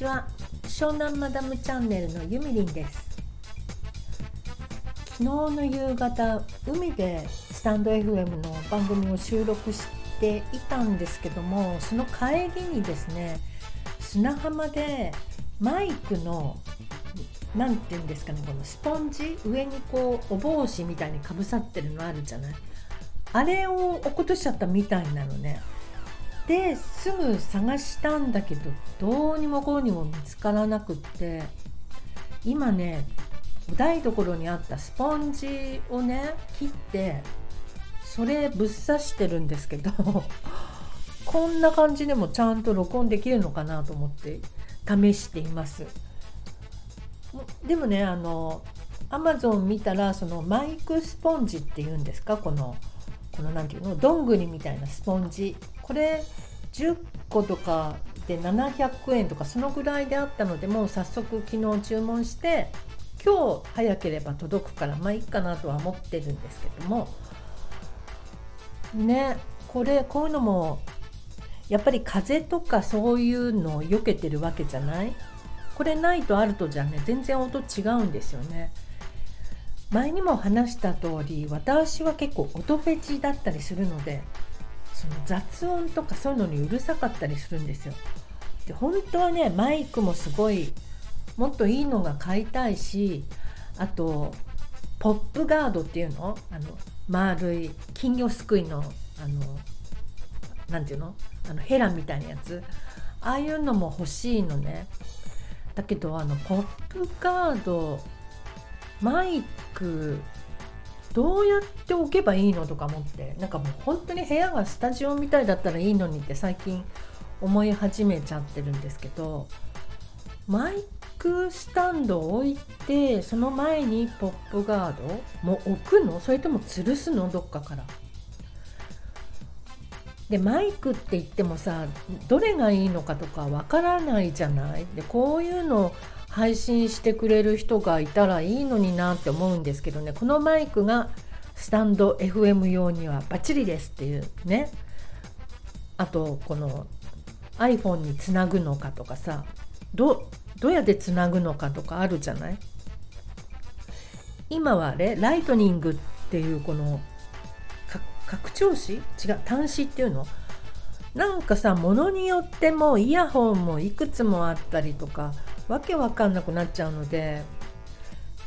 ちは湘南マダムチャンネルのゆみりんです。昨日の夕方海でスタンド FM の番組を収録していたんですけどもその帰りにですね砂浜でマイクの何て言うんですかねこのスポンジ上にこうお帽子みたいにかぶさってるのあるじゃない？あれを落っことしちゃったみたいなのね。ですぐ探したんだけどどうにもこうにも見つからなくって今ねお台所にあったスポンジをね切ってそれぶっ刺してるんですけど こんな感じでもちゃんと録音できるのかなと思って試しています。でもねあのアマゾン見たらそのマイクスポンジっていうんですかこのこの何て言うのどんぐりみたいなスポンジ。これ10個とかで700円とかそのぐらいであったのでもう早速昨日注文して今日早ければ届くからまあいいかなとは思ってるんですけども。ねこれこういうのもやっぱり風邪とかそういうのを避けてるわけじゃない？これないとあるとじゃね全然音違うんですよね。前にも話した通り私は結構音フェチだったりするのでその雑音とかそういうのにうるさかったりするんですよ。で本当はねマイクもすごいもっといいのが買いたいしあとポップガードっていうの？あの丸い金魚すくいのあの何て言うの？あのヘラみたいなやつ。ああいうのも欲しいのね。だけどあのポップガードマイクどうやって置けばいいのとか思ってなんかもう本当に部屋がスタジオみたいだったらいいのにって最近思い始めちゃってるんですけどマイクスタンドを置いてその前にポップガードも置くの？それとも吊るすの？どっかから。でマイクって言ってもさどれがいいのかとかわからないじゃない？でこういうの配信してくれる人がいたらいいのになって思うんですけどね。このマイクがスタンド FM 用にはバッチリですっていうね。あとこの iPhone につなぐのかとかさどどうやってつなぐのかとかあるじゃない？今はあれ？ライトニングっていうこの拡張子？違う端子っていうの？なんかさものによってもイヤホンもいくつもあったりとかわけわかんなくなっちゃうので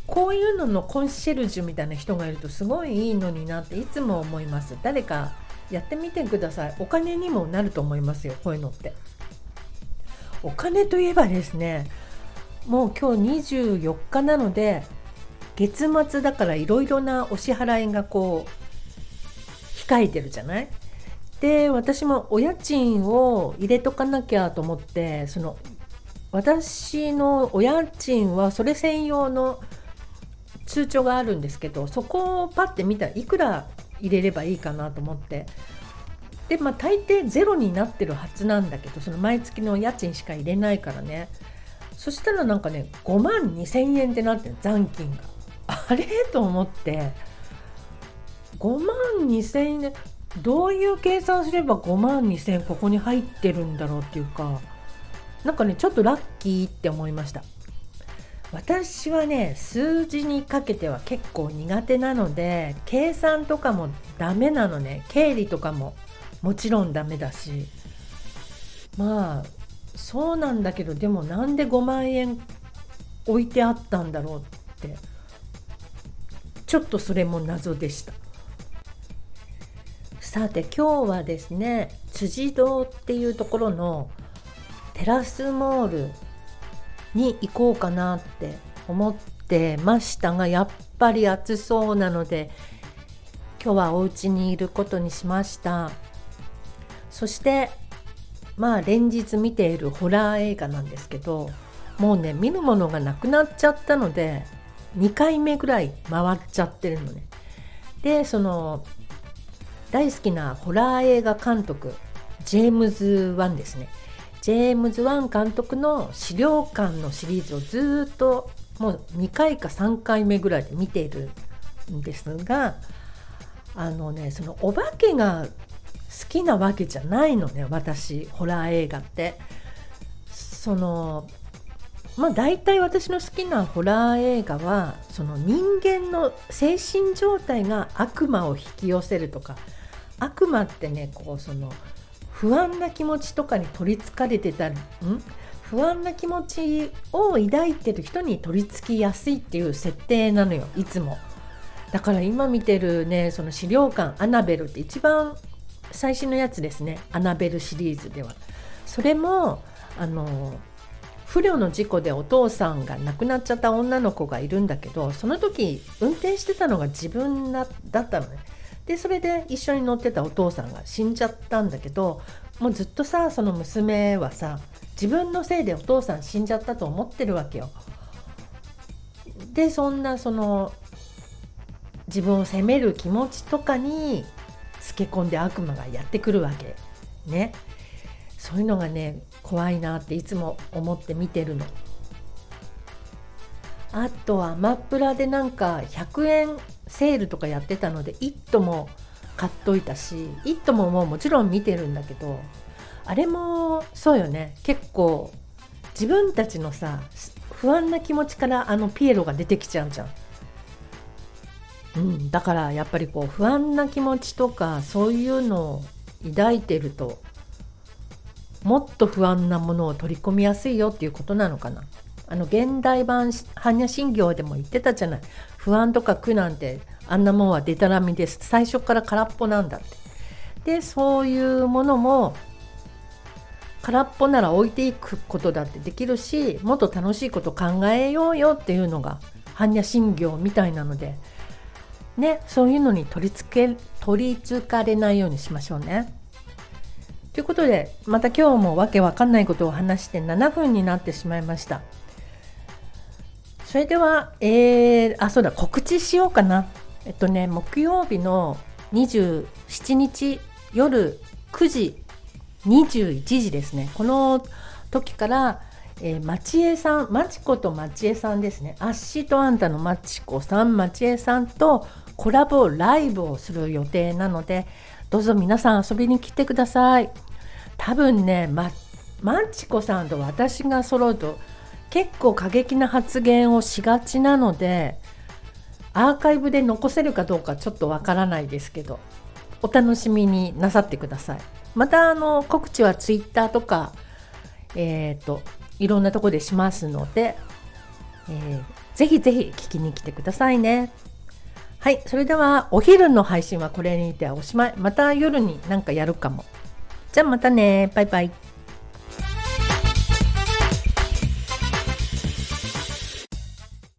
こういうののコンシェルジュみたいな人がいるとすごいいいのになっていつも思います。誰かやってみてください。お金にもなると思いますよこういうのって。お金といえばですねもう今日24日なので月末だからいろいろなお支払いがこう控えてるじゃない？で私もお家賃を入れとかなきゃと思ってその私のお家賃はそれ専用の通帳があるんですけどそこをパッて見たらいくら入れればいいかなと思って。でまあ大抵ゼロになってるはずなんだけどその毎月の家賃しか入れないからね。そしたらなんかね5万2,000円ってなってる残金が。あれ？と思って。5万2,000円？どういう計算すれば5万2,000ここに入ってるんだろうっていうか。なんかねちょっとラッキーって思いました。私はね数字にかけては結構苦手なので計算とかもダメなのね。経理とかももちろんダメだし。まあそうなんだけどでもなんで5万円置いてあったんだろうってちょっとそれも謎でした。さて今日はですね辻堂っていうところのテラスモールに行こうかなって思ってましたがやっぱり暑そうなので今日はお家にいることにしました。そしてまあ連日見ているホラー映画なんですけどもうね見るものがなくなっちゃったので2回目ぐらい回っちゃってるのね。でその大好きなホラー映画監督ジェームズ・ワンですね。ジェームズ・ワン監督の死霊館のシリーズをずっともう2回か3回目ぐらいで見ているんですがあのねそのお化けが好きなわけじゃないのね私ホラー映画って。そのまあ大体私の好きなホラー映画はその人間の精神状態が悪魔を引き寄せるとか悪魔ってねこうその不安な気持ちとかに取りつかれてたりん？不安な気持ちを抱いてる人に取り付きやすいっていう設定なのよいつも。だから今見てるねその資料館アナベルって一番最新のやつですね。アナベルシリーズでは。それもあの不慮の事故でお父さんが亡くなっちゃった女の子がいるんだけどその時運転してたのが自分だったのね。でそれで一緒に乗ってたお父さんが死んじゃったんだけどもうずっとさその娘はさ自分のせいでお父さん死んじゃったと思ってるわけよ。でそんなその自分を責める気持ちとかにつけ込んで悪魔がやってくるわけねそういうのがね怖いなっていつも思って見てるの。あとはアマプラでなんか100円セールとかやってたので「イット!」も買っといたし「イット!」ももうもちろん見てるんだけどあれもそうよね結構自分たちのさ不安な気持ちからあのピエロが出てきちゃうじゃん。うん、だからやっぱりこう不安な気持ちとかそういうのを抱いてるともっと不安なものを取り込みやすいよっていうことなのかな。あの現代版般若心経でも言ってたじゃない不安とか苦なんてあんなもんはデタラミです最初から空っぽなんだってでそういうものも空っぽなら置いていくことだってできるしもっと楽しいこと考えようよっていうのが般若心経みたいなのでねそういうのに取り付け取りつかれないようにしましょうね。ということでまた今日もわけわかんないことを話して7分になってしまいました。それでは、えー、あそうだ告知しようかな。えっとね木曜日の27日夜9時21時ですね。この時から、えー、町江さんまちこと町江さんですね。あっしとあんたのまちこさん町江さんとコラボライブをする予定なのでどうぞ皆さん遊びに来てください。多分ねまマチコさんと私が揃うと結構過激な発言をしがちなのでアーカイブで残せるかどうかちょっとわからないですけどお楽しみになさってください。またあの告知はツイッターとかえっ、ー、といろんなとこでしますので、えー、ぜひぜひ聞きに来てくださいね。はいそれではお昼の配信はこれにておしまい。また夜になんかやるかも。じゃあまたね。バイバイ。